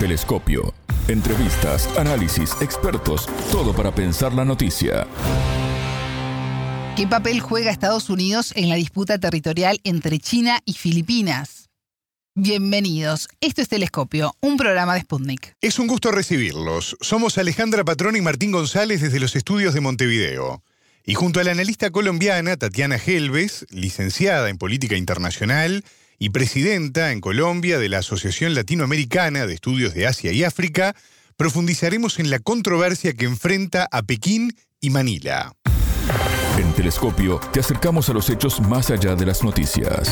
Telescopio. Entrevistas, análisis, expertos, todo para pensar la noticia. ¿Qué papel juega Estados Unidos en la disputa territorial entre China y Filipinas? Bienvenidos. Esto es Telescopio, un programa de Sputnik. Es un gusto recibirlos. Somos Alejandra Patrón y Martín González desde los estudios de Montevideo. Y junto a la analista colombiana Tatiana Helves, licenciada en Política Internacional y presidenta en Colombia de la Asociación Latinoamericana de Estudios de Asia y África, profundizaremos en la controversia que enfrenta a Pekín y Manila. En Telescopio te acercamos a los hechos más allá de las noticias.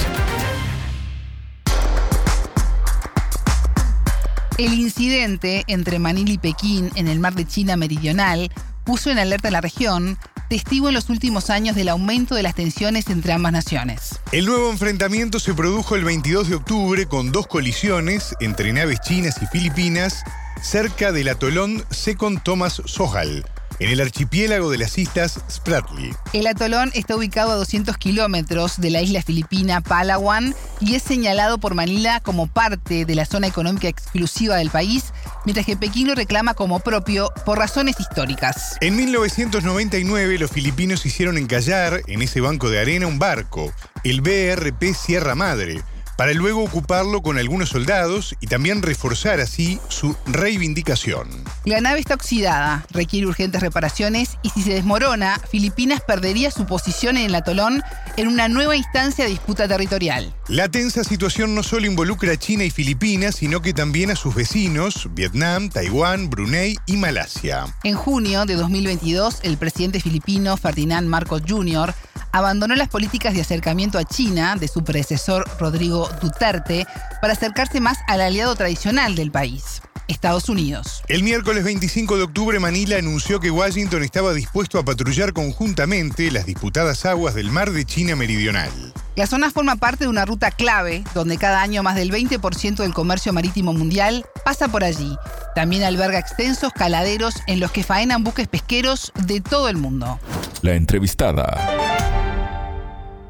El incidente entre Manila y Pekín en el mar de China Meridional puso en alerta a la región testigo en los últimos años del aumento de las tensiones entre ambas naciones. El nuevo enfrentamiento se produjo el 22 de octubre con dos colisiones entre naves chinas y filipinas cerca del atolón Second Thomas Sohal, en el archipiélago de las islas Spratly. El atolón está ubicado a 200 kilómetros de la isla filipina Palawan y es señalado por Manila como parte de la zona económica exclusiva del país, mientras que Pekín lo reclama como propio por razones históricas. En 1999 los filipinos hicieron encallar en ese banco de arena un barco, el BRP Sierra Madre, para luego ocuparlo con algunos soldados y también reforzar así su reivindicación. La nave está oxidada, requiere urgentes reparaciones y si se desmorona, Filipinas perdería su posición en el atolón en una nueva instancia de disputa territorial. La tensa situación no solo involucra a China y Filipinas, sino que también a sus vecinos, Vietnam, Taiwán, Brunei y Malasia. En junio de 2022, el presidente filipino Ferdinand Marcos Jr abandonó las políticas de acercamiento a China de su predecesor Rodrigo Duterte para acercarse más al aliado tradicional del país. Estados Unidos. El miércoles 25 de octubre Manila anunció que Washington estaba dispuesto a patrullar conjuntamente las disputadas aguas del mar de China Meridional. La zona forma parte de una ruta clave, donde cada año más del 20% del comercio marítimo mundial pasa por allí. También alberga extensos caladeros en los que faenan buques pesqueros de todo el mundo. La entrevistada.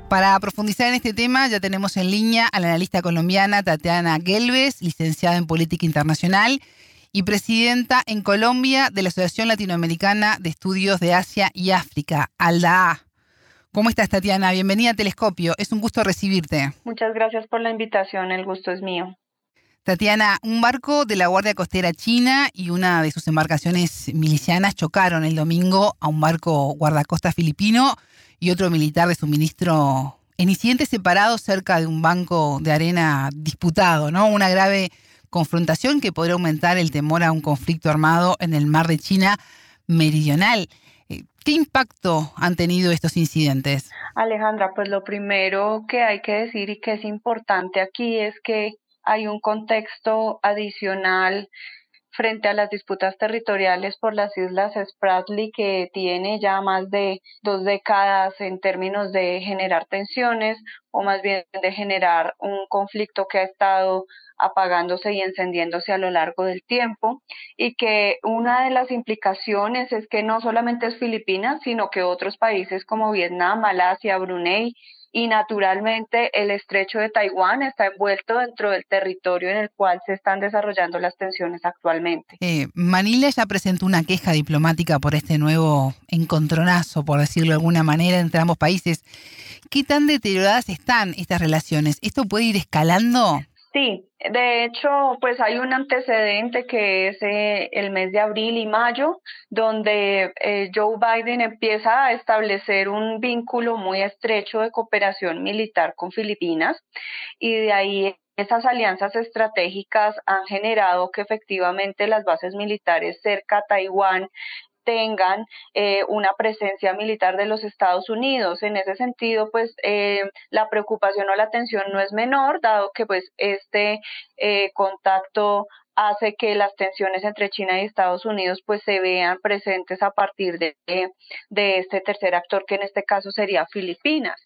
Para profundizar en este tema ya tenemos en línea a la analista colombiana Tatiana Gelves, licenciada en Política Internacional y presidenta en Colombia de la Asociación Latinoamericana de Estudios de Asia y África, ALDA. ¿Cómo estás, Tatiana? Bienvenida a Telescopio. Es un gusto recibirte. Muchas gracias por la invitación. El gusto es mío. Tatiana, un barco de la Guardia Costera China y una de sus embarcaciones milicianas chocaron el domingo a un barco guardacosta filipino y otro militar de suministro en incidentes separados cerca de un banco de arena disputado, ¿no? Una grave confrontación que podría aumentar el temor a un conflicto armado en el mar de China meridional. Eh, ¿Qué impacto han tenido estos incidentes? Alejandra, pues lo primero que hay que decir y que es importante aquí es que hay un contexto adicional frente a las disputas territoriales por las islas Spratly que tiene ya más de dos décadas en términos de generar tensiones o más bien de generar un conflicto que ha estado apagándose y encendiéndose a lo largo del tiempo y que una de las implicaciones es que no solamente es Filipinas, sino que otros países como Vietnam, Malasia, Brunei y naturalmente el estrecho de Taiwán está envuelto dentro del territorio en el cual se están desarrollando las tensiones actualmente. Eh, Manila ya presentó una queja diplomática por este nuevo encontronazo, por decirlo de alguna manera, entre ambos países. ¿Qué tan deterioradas están estas relaciones? ¿Esto puede ir escalando? Sí, de hecho, pues hay un antecedente que es eh, el mes de abril y mayo, donde eh, Joe Biden empieza a establecer un vínculo muy estrecho de cooperación militar con Filipinas y de ahí esas alianzas estratégicas han generado que efectivamente las bases militares cerca a Taiwán tengan eh, una presencia militar de los Estados Unidos. En ese sentido, pues eh, la preocupación o la atención no es menor, dado que pues este eh, contacto hace que las tensiones entre China y Estados Unidos pues se vean presentes a partir de, de este tercer actor que en este caso sería Filipinas.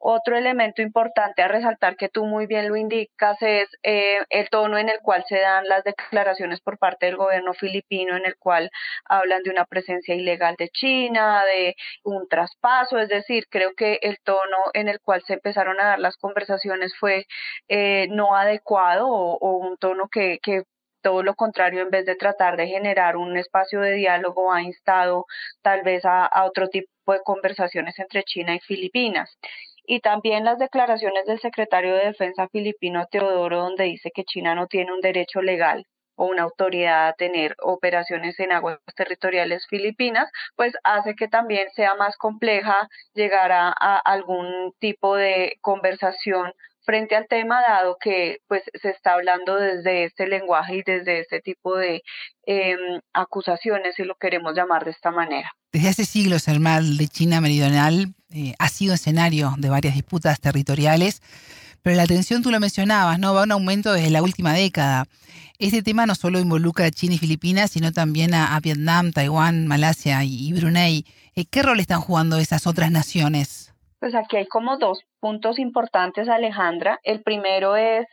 Otro elemento importante a resaltar que tú muy bien lo indicas es eh, el tono en el cual se dan las declaraciones por parte del gobierno filipino, en el cual hablan de una presencia ilegal de China, de un traspaso, es decir, creo que el tono en el cual se empezaron a dar las conversaciones fue eh, no adecuado o, un tono que, que todo lo contrario, en vez de tratar de generar un espacio de diálogo, ha instado tal vez a, otro tipo de conversaciones entre China y Filipinas y también las declaraciones del secretario de Defensa filipino Teodoro, donde dice que China no tiene un derecho legal o una autoridad a tener operaciones en aguas territoriales filipinas, pues hace que también sea más compleja llegar a, algún tipo de conversación frente al tema, dado que pues se está hablando desde este lenguaje y desde este tipo de em, acusaciones, si lo queremos llamar de esta manera. Desde hace siglos el mar de China Meridional eh, ha sido escenario de varias disputas territoriales, pero la tensión, tú lo mencionabas, ¿no? Va un aumento desde la última década. Este tema no solo involucra a China y Filipinas, sino también a, Vietnam, Taiwán, Malasia y, Brunei. Eh, ¿Qué rol están jugando esas otras naciones? Pues aquí hay como dos puntos importantes, Alejandra. El primero es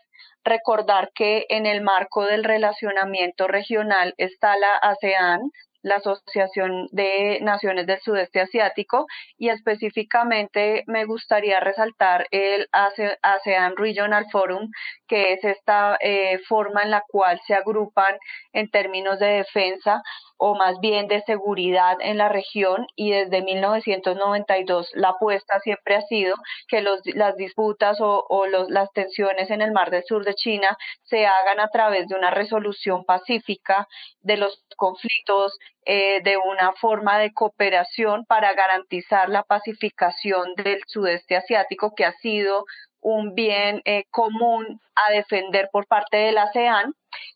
recordar que en el marco del relacionamiento regional está la ASEAN, la Asociación de Naciones del Sudeste Asiático y específicamente me gustaría resaltar el ASEAN Regional Forum, que es esta eh, forma en la cual se agrupan en términos de defensa o más bien de seguridad en la región y desde 1992 la apuesta siempre ha sido que los, las disputas o, o los, las tensiones en el mar del sur de China se hagan a través de una resolución pacífica de los conflictos, eh, de una forma de cooperación para garantizar la pacificación del sudeste asiático que ha sido un bien eh, común a defender por parte de la ASEAN.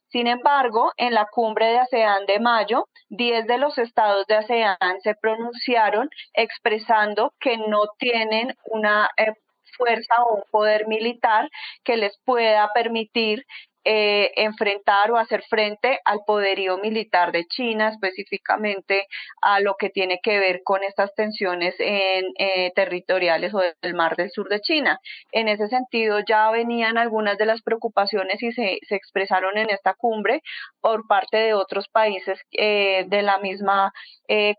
Sin embargo, en la cumbre de ASEAN de mayo, 10 de los estados de ASEAN se pronunciaron expresando que no tienen una eh, fuerza o un poder militar que les pueda permitir eh, enfrentar o hacer frente al poderío militar de China, específicamente a lo que tiene que ver con estas tensiones en, eh, territoriales o del mar del sur de China. En ese sentido, ya venían algunas de las preocupaciones y se, se expresaron en esta cumbre por parte de otros países eh, de la misma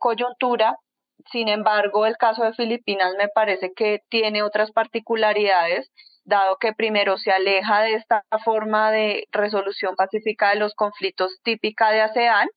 coyuntura sin embargo, el caso de Filipinas me parece que tiene otras particularidades dado que primero se aleja de esta forma de resolución pacífica de los conflictos típica de ASEAN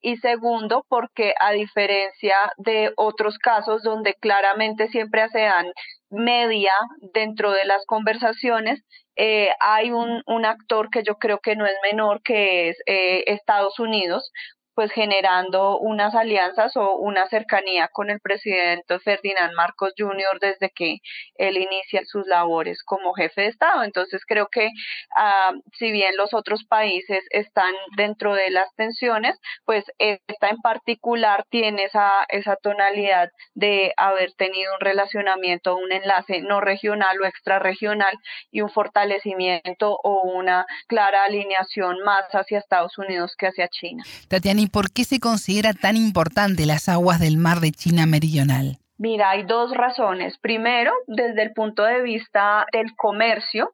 y segundo porque a diferencia de otros casos donde claramente siempre ASEAN media dentro de las conversaciones, eh, hay un, un, actor que yo creo que no es menor, que es eh, Estados Unidos, pues generando unas alianzas o una cercanía con el presidente Ferdinand Marcos Jr. desde que él inicia sus labores como jefe de Estado. Entonces creo que ah, si bien los otros países están dentro de las tensiones, pues esta en particular tiene esa, esa tonalidad de haber tenido un relacionamiento, un enlace no regional o extrarregional y un fortalecimiento o una clara alineación más hacia Estados Unidos que hacia China. Tatiana, por qué se considera tan importante las aguas del mar de China Meridional? Mira, hay dos razones. Primero, desde el punto de vista del comercio,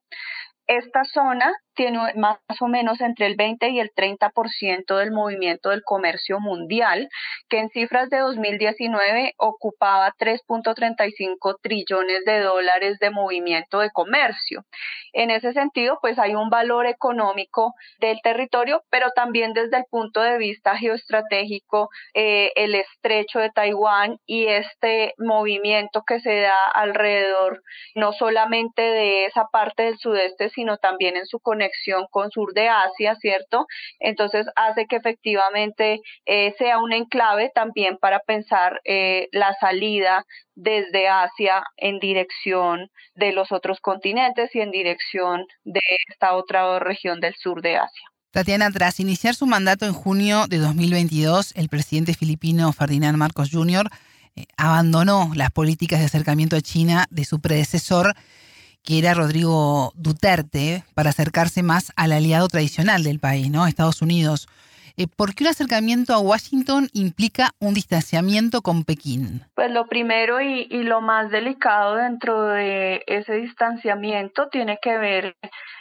esta zona tiene más o menos entre el 20 y el 30% del movimiento del comercio mundial, que en cifras de 2019 ocupaba 3.35 trillones de dólares de movimiento de comercio. En ese sentido, pues hay un valor económico del territorio, pero también desde el punto de vista geoestratégico, eh, el estrecho de Taiwán y este movimiento que se da alrededor, no solamente de esa parte del sudeste, sino también en su conexión con sur de Asia, ¿cierto? Entonces hace que efectivamente eh, sea un enclave también para pensar eh, la salida desde Asia en dirección de los otros continentes y en dirección de esta otra región del sur de Asia. Tatiana, tras iniciar su mandato en junio de 2022, el presidente filipino Ferdinand Marcos Jr. Eh, abandonó las políticas de acercamiento a China de su predecesor que era Rodrigo Duterte, para acercarse más al aliado tradicional del país, ¿no? Estados Unidos. Eh, ¿Por qué un acercamiento a Washington implica un distanciamiento con Pekín? Pues lo primero y, lo más delicado dentro de ese distanciamiento tiene que ver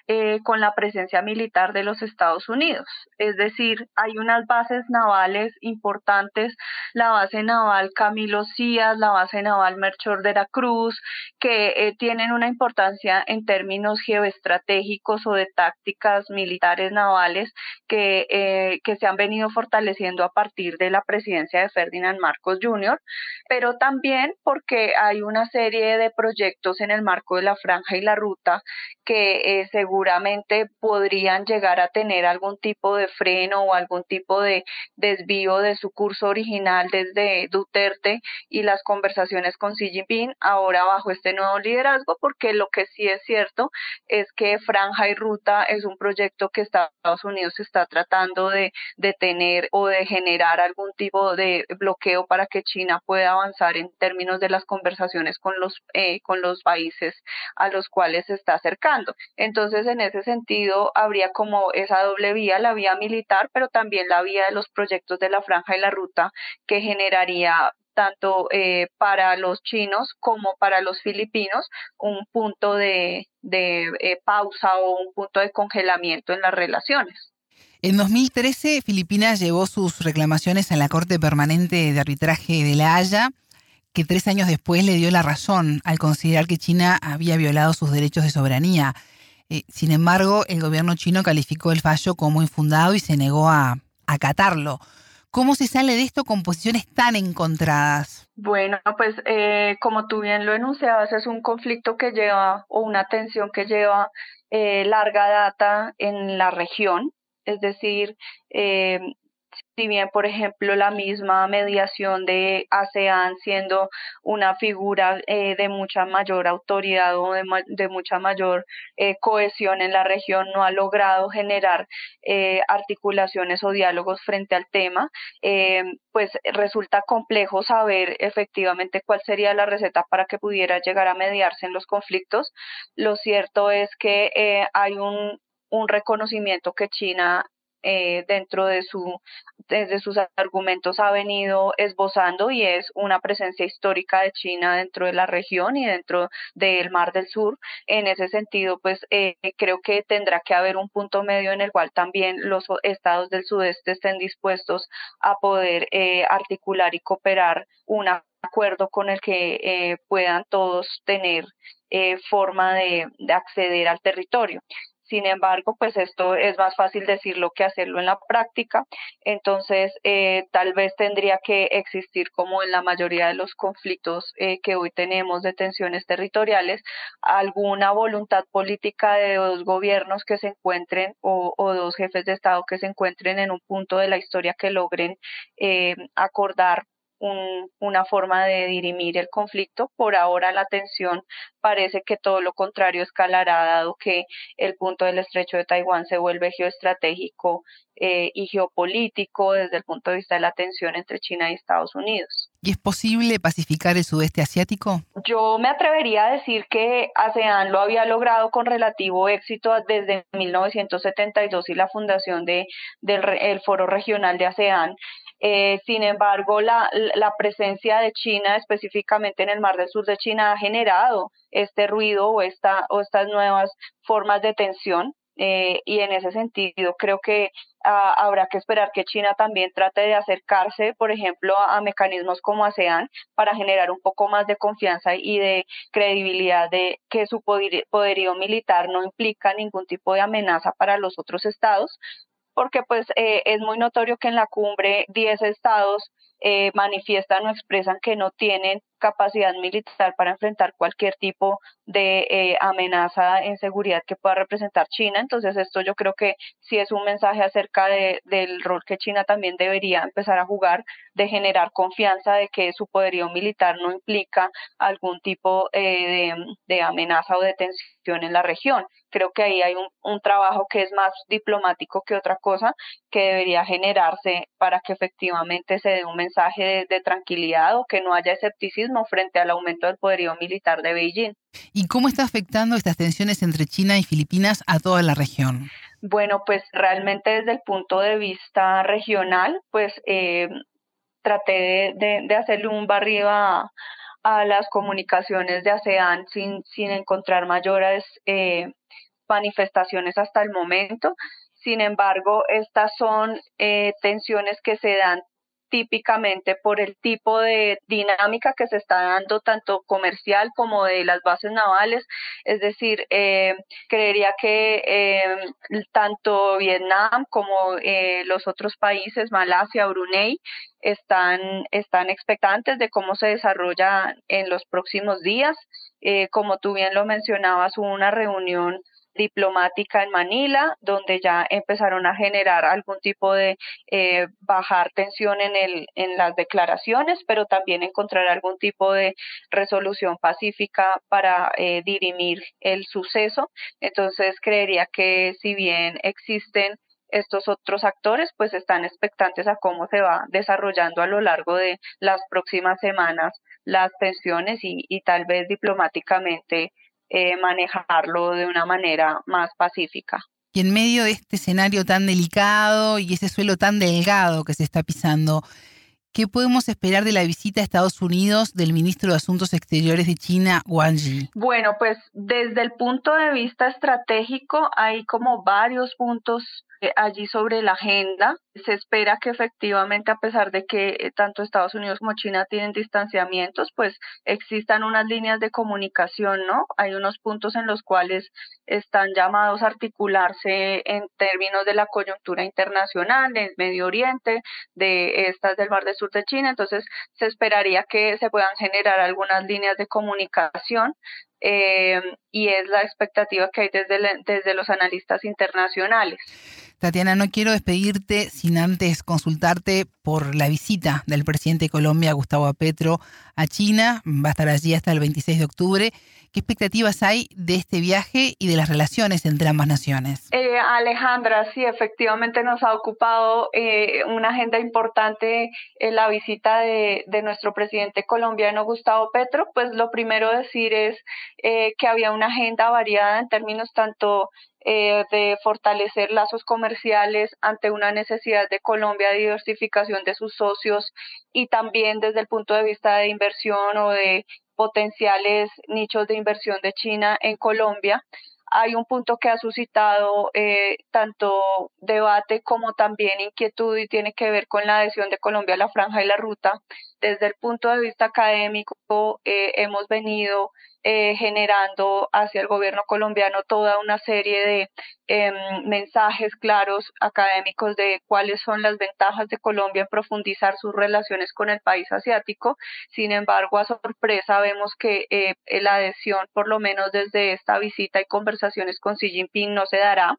eh, con la presencia militar de los Estados Unidos. Es decir, hay unas bases navales importantes, la base naval Camilo Cías, la base naval Melchor de la Cruz, que eh, tienen una importancia en términos geoestratégicos o de tácticas militares navales que, que se han venido fortaleciendo a partir de la presidencia de Ferdinand Marcos Jr., pero también porque hay una serie de proyectos en el marco de la franja y la ruta que eh, seguramente podrían llegar a tener algún tipo de freno o algún tipo de desvío de su curso original desde Duterte y las conversaciones con Xi Jinping ahora bajo este nuevo liderazgo, porque lo que sí es cierto es que Franja y Ruta es un proyecto que Estados Unidos está tratando de detener o de generar algún tipo de bloqueo para que China pueda avanzar en términos de las conversaciones con los, eh, con los países a los cuales se está acercando. Entonces, en ese sentido, habría como esa doble vía, la vía militar, pero también la vía de los proyectos de la franja y la ruta que generaría tanto eh, para los chinos como para los filipinos un punto de, de eh, pausa o un punto de congelamiento en las relaciones. En 2013, Filipinas llevó sus reclamaciones a la Corte Permanente de Arbitraje de La Haya, que tres años después le dio la razón al considerar que China había violado sus derechos de soberanía. Eh, sin embargo, el gobierno chino calificó el fallo como infundado y se negó a acatarlo. ¿Cómo se sale de esto con posiciones tan encontradas? Bueno, pues eh, como tú bien lo enunciabas, es un conflicto que lleva o una tensión que lleva eh, larga data en la región es decir, eh, si bien, por ejemplo, la misma mediación de ASEAN siendo una figura eh, de mucha mayor autoridad o de, mucha mayor eh, cohesión en la región no ha logrado generar articulaciones o diálogos frente al tema, pues resulta complejo saber efectivamente cuál sería la receta para que pudiera llegar a mediarse en los conflictos. Lo cierto es que hay un un reconocimiento que China eh, dentro de su desde sus argumentos ha venido esbozando y es una presencia histórica de China dentro de la región y dentro del Mar del Sur. En ese sentido, pues eh, creo que tendrá que haber un punto medio en el cual también los estados del sudeste estén dispuestos a poder eh, articular y cooperar un acuerdo con el que puedan todos tener forma de, acceder al territorio. Sin embargo, pues esto es más fácil decirlo que hacerlo en la práctica. Entonces, eh, tal vez tendría que existir, como en la mayoría de los conflictos eh, que hoy tenemos de tensiones territoriales, alguna voluntad política de dos gobiernos que se encuentren o, dos jefes de Estado que se encuentren en un punto de la historia que logren eh, acordar una forma de dirimir el conflicto. Por ahora la tensión parece que todo lo contrario escalará, dado que el punto del estrecho de Taiwán se vuelve geoestratégico eh, y geopolítico desde el punto de vista de la tensión entre China y Estados Unidos. ¿Y es posible pacificar el sudeste asiático? Yo me atrevería a decir que ASEAN lo había logrado con relativo éxito desde 1972 y la fundación de, del el Foro Regional de ASEAN. Eh, sin embargo, la, presencia de China, específicamente en el Mar del Sur de China, ha generado este ruido o, esta, o estas nuevas formas de tensión. Eh, y en ese sentido creo que ah, habrá que esperar que China también trate de acercarse, por ejemplo, a, mecanismos como ASEAN para generar un poco más de confianza y de credibilidad de que su poderío militar no implica ningún tipo de amenaza para los otros estados, porque pues eh, es muy notorio que en la cumbre 10 estados eh, manifiestan o expresan que no tienen capacidad militar para enfrentar cualquier tipo de eh, amenaza en seguridad que pueda representar China. Entonces esto yo creo que sí es un mensaje acerca de, del rol que China también debería empezar a jugar, de generar confianza de que su poderío militar no implica algún tipo eh, de, de, amenaza o de tensión en la región. Creo que ahí hay un, un trabajo que es más diplomático que otra cosa que debería generarse para que efectivamente se dé un mensaje de, de tranquilidad o que no haya escepticismo frente al aumento del poderío militar de Beijing. ¿Y cómo está afectando estas tensiones entre China y Filipinas a toda la región? Bueno, pues realmente desde el punto de vista regional, pues eh, traté de, hacerle un barrio a, las comunicaciones de ASEAN sin, sin encontrar mayores eh, manifestaciones hasta el momento. Sin embargo, estas son eh, tensiones que se dan típicamente por el tipo de dinámica que se está dando tanto comercial como de las bases navales. Es decir, eh, creería que eh, tanto Vietnam como eh, los otros países, Malasia, Brunei, están, están expectantes de cómo se desarrolla en los próximos días. como tú bien lo mencionabas, hubo una reunión diplomática en Manila, donde ya empezaron a generar algún tipo de eh, bajar tensión en, el, en las declaraciones, pero también encontrar algún tipo de resolución pacífica para eh, dirimir el suceso. Entonces, creería que si bien existen estos otros actores pues están expectantes a cómo se va desarrollando a lo largo de las próximas semanas las tensiones y, y tal vez diplomáticamente eh, manejarlo de una manera más pacífica. Y en medio de este escenario tan delicado y ese suelo tan delgado que se está pisando, ¿qué podemos esperar de la visita a Estados Unidos del ministro de Asuntos Exteriores de China, Wang Yi? Bueno, pues desde el punto de vista estratégico hay como varios puntos allí sobre la agenda. Se espera que efectivamente, a pesar de que eh, tanto Estados Unidos como China tienen distanciamientos, pues existan unas líneas de comunicación, ¿no? Hay unos puntos en los cuales están llamados a articularse en términos de la coyuntura internacional, del Medio Oriente, de estas del Mar del Sur de China. Entonces, se esperaría que se puedan generar algunas líneas de comunicación eh, y es la expectativa que hay desde, desde los analistas internacionales. Tatiana, no quiero despedirte sin antes consultarte por la visita del presidente de Colombia, Gustavo Petro, a China. Va a estar allí hasta el 26 de octubre. ¿Qué expectativas hay de este viaje y de las relaciones entre ambas naciones? Eh, Alejandra, sí, efectivamente nos ha ocupado eh, una agenda importante eh, la visita de, de, nuestro presidente colombiano Gustavo Petro. Pues lo primero decir es que había una agenda variada en términos tanto de fortalecer lazos comerciales ante una necesidad de Colombia de diversificación de sus socios y también desde el punto de vista de inversión o de potenciales nichos de inversión de China en Colombia. Hay un punto que ha suscitado eh, tanto debate como también inquietud y tiene que ver con la adhesión de Colombia a la franja y la ruta. Desde el punto de vista académico, eh, hemos venido eh, generando hacia el gobierno colombiano toda una serie de em, mensajes claros académicos de cuáles son las ventajas de Colombia en profundizar sus relaciones con el país asiático. Sin embargo, a sorpresa vemos que eh, la adhesión, por lo menos desde esta visita y conversaciones con Xi Jinping, no se dará.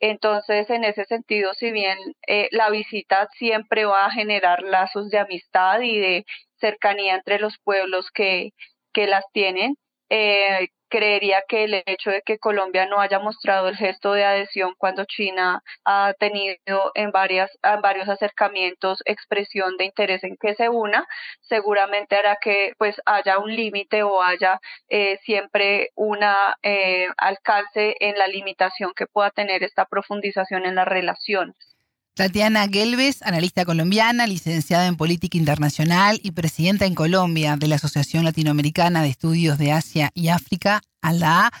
Entonces, en ese sentido, si bien eh, la visita siempre va a generar lazos de amistad y de cercanía entre los pueblos que, que las tienen, eh, creería que el hecho de que Colombia no haya mostrado el gesto de adhesión cuando China ha tenido en varias en varios acercamientos expresión de interés en que se una seguramente hará que pues haya un límite o haya eh, siempre una eh, alcance en la limitación que pueda tener esta profundización en las relaciones. Tatiana Gelbes, analista colombiana, licenciada en Política Internacional y presidenta en Colombia de la Asociación Latinoamericana de Estudios de Asia y África, ALA.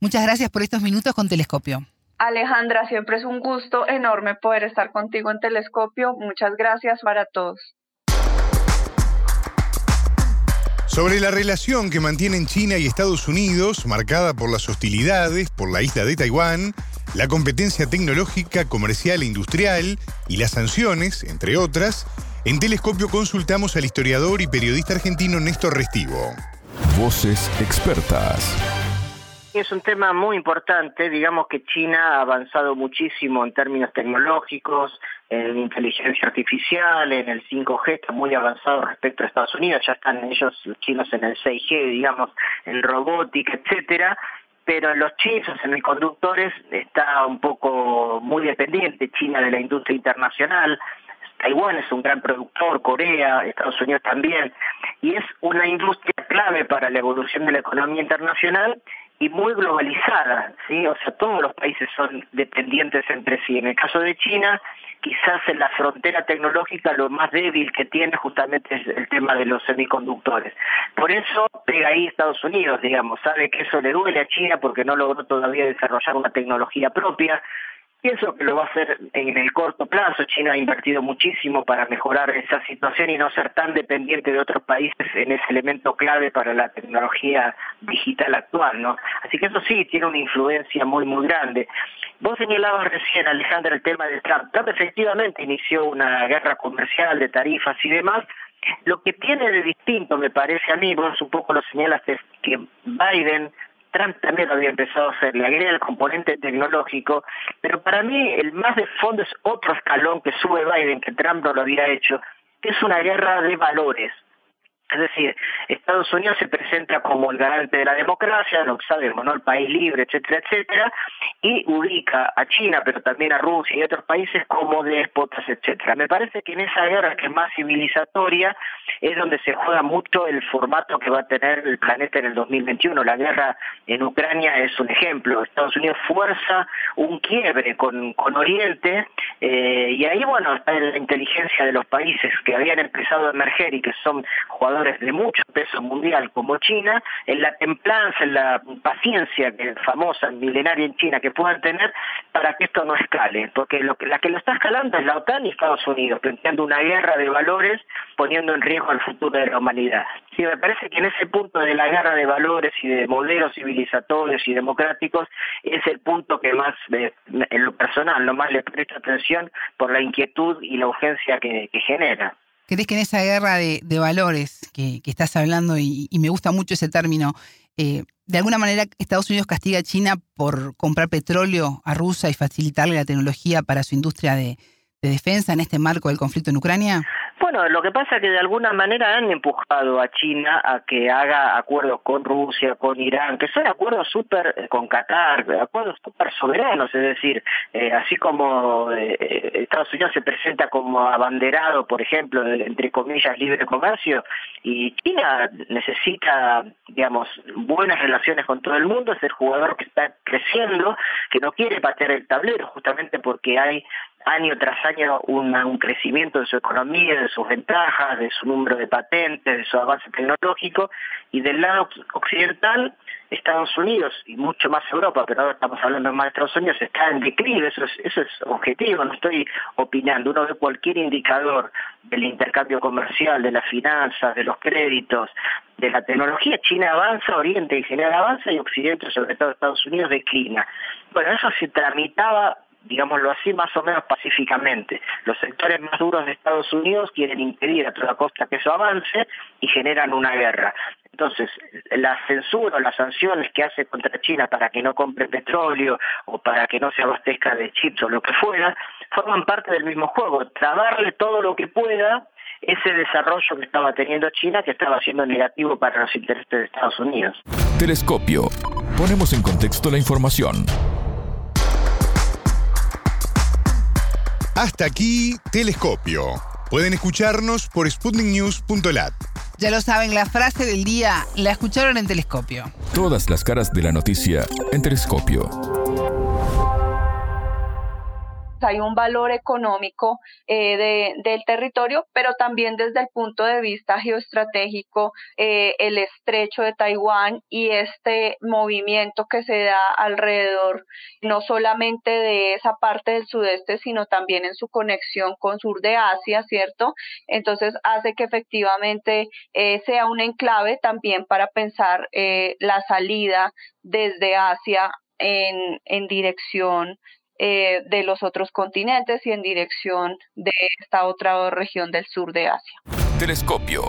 Muchas gracias por estos minutos con Telescopio. Alejandra, siempre es un gusto enorme poder estar contigo en Telescopio. Muchas gracias para todos. Sobre la relación que mantienen China y Estados Unidos, marcada por las hostilidades por la isla de Taiwán, la competencia tecnológica, comercial e industrial y las sanciones, entre otras, en Telescopio consultamos al historiador y periodista argentino Néstor Restivo. Voces expertas. Es un tema muy importante, digamos que China ha avanzado muchísimo en términos tecnológicos, en inteligencia artificial, en el 5G, está muy avanzado respecto a Estados Unidos, ya están ellos, los chinos en el 6G, digamos, en robótica, etcétera, pero en los chips, en semiconductores, está un poco muy dependiente China de la industria internacional. Taiwán es un gran productor, Corea, Estados Unidos también, y es una industria clave para la evolución de la economía internacional y muy globalizada, ¿sí? O sea, todos los países son dependientes entre sí. En el caso de China, quizás en la frontera tecnológica lo más débil que tiene justamente es el tema de los semiconductores. Por eso pega ahí Estados Unidos, digamos, sabe que eso le duele a China porque no logró todavía desarrollar una tecnología propia, Pienso que lo va a hacer en el corto plazo. China ha invertido muchísimo para mejorar esa situación y no ser tan dependiente de otros países en ese elemento clave para la tecnología digital actual, ¿no? Así que eso sí tiene una influencia muy, muy grande. Vos señalabas recién, Alejandra, el tema de Trump. Trump efectivamente inició una guerra comercial de tarifas y demás. Lo que tiene de distinto, me parece a mí, vos un poco lo señalas, es que Biden Trump también había empezado a hacer, le agrega el componente tecnológico, pero para mí el más de fondo es otro escalón que sube Biden, que Trump no lo había hecho, que es una guerra de valores. Es decir, Estados Unidos se presenta como el garante de la democracia, lo que sabemos, ¿no? El país libre, etcétera, etcétera, y ubica a China, pero también a Rusia y otros países como déspotas, etcétera. Me parece que en esa guerra que es más civilizatoria es donde se juega mucho el formato que va a tener el planeta en el 2021. La guerra en Ucrania es un ejemplo. Estados Unidos fuerza un quiebre con, con Oriente eh, y ahí, bueno, está la inteligencia de los países que habían empezado a emerger y que son jugadores de mucho peso mundial como China, en la templanza, en la paciencia que famosa, milenaria en China, que puedan tener para que esto no escale, porque lo que, la que lo está escalando es la OTAN y Estados Unidos, planteando una guerra de valores, poniendo en riesgo el futuro de la humanidad. Sí, me parece que en ese punto de la guerra de valores y de modelos civilizatorios y democráticos es el punto que más, en lo personal, lo más le presto atención por la inquietud y la urgencia que genera. ¿Crees que en esa guerra de, valores que, estás hablando, y, me gusta mucho ese término, eh, de alguna manera Estados Unidos castiga a China por comprar petróleo a Rusia y facilitarle la tecnología para su industria de, de defensa en este marco del conflicto en Ucrania? Bueno, lo que pasa es que de alguna manera han empujado a China a que haga acuerdos con Rusia, con Irán, que son acuerdos súper eh, con Qatar, acuerdos súper soberanos, es decir, eh, así como eh, Estados Unidos se presenta como abanderado, por ejemplo, entre comillas, libre comercio, y China necesita, digamos, buenas relaciones con todo el mundo, es el jugador que está creciendo, que no quiere patear el tablero, justamente porque hay año tras año un crecimiento de su economía, de sus ventajas, de su número de patentes, de su avance tecnológico, y del lado occidental, Estados Unidos y mucho más Europa, pero ahora estamos hablando más de Estados Unidos, está en declive, eso es, eso es objetivo, no estoy opinando. Uno ve cualquier indicador del intercambio comercial, de las finanzas, de los créditos, de la tecnología, China avanza, Oriente en general avanza y Occidente, sobre todo Estados Unidos, declina. Bueno, eso se tramitaba digámoslo así, más o menos pacíficamente. Los sectores más duros de Estados Unidos quieren impedir a toda costa que eso avance y generan una guerra. Entonces, la censura o las sanciones que hace contra China para que no compre petróleo o para que no se abastezca de chips o lo que fuera, forman parte del mismo juego. Trabarle todo lo que pueda ese desarrollo que estaba teniendo China, que estaba siendo negativo para los intereses de Estados Unidos. Telescopio. Ponemos en contexto la información. Hasta aquí, Telescopio. Pueden escucharnos por sputniknews.lat. Ya lo saben, la frase del día la escucharon en Telescopio. Todas las caras de la noticia en Telescopio hay un valor económico eh, del territorio, pero también desde el punto de vista geoestratégico, eh, el estrecho de Taiwán y este movimiento que se da alrededor, no solamente de esa parte del sudeste, sino también en su conexión con sur de Asia, ¿cierto? Entonces hace que efectivamente eh, sea un enclave también para pensar la salida desde Asia en, en dirección eh, de los otros continentes y en dirección de esta otra región del sur de Asia. Telescopio,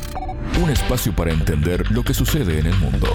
un espacio para entender lo que sucede en el mundo.